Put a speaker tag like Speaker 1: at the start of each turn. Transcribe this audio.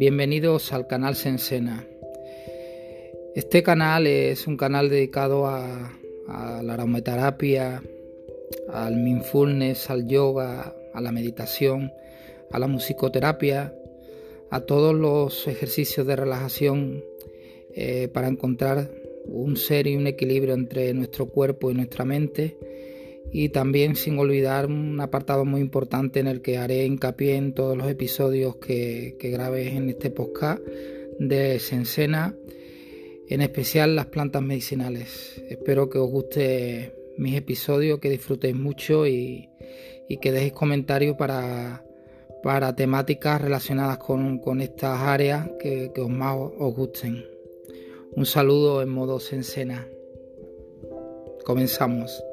Speaker 1: Bienvenidos al canal Sensena. Este canal es un canal dedicado a, la aromaterapia, al mindfulness, al yoga, a la meditación, a la musicoterapia, a todos los ejercicios de relajación eh, para encontrar un ser y un equilibrio entre nuestro cuerpo y nuestra mente y también sin olvidar un apartado muy importante en el que haré hincapié en todos los episodios que, que grabé en este podcast de Sensena, en especial las plantas medicinales. Espero que os guste mis episodios, que disfrutéis mucho y, que dejéis comentarios para, para temáticas relacionadas con, estas áreas que, que os más os gusten. Un saludo en modo Sensena. Comenzamos.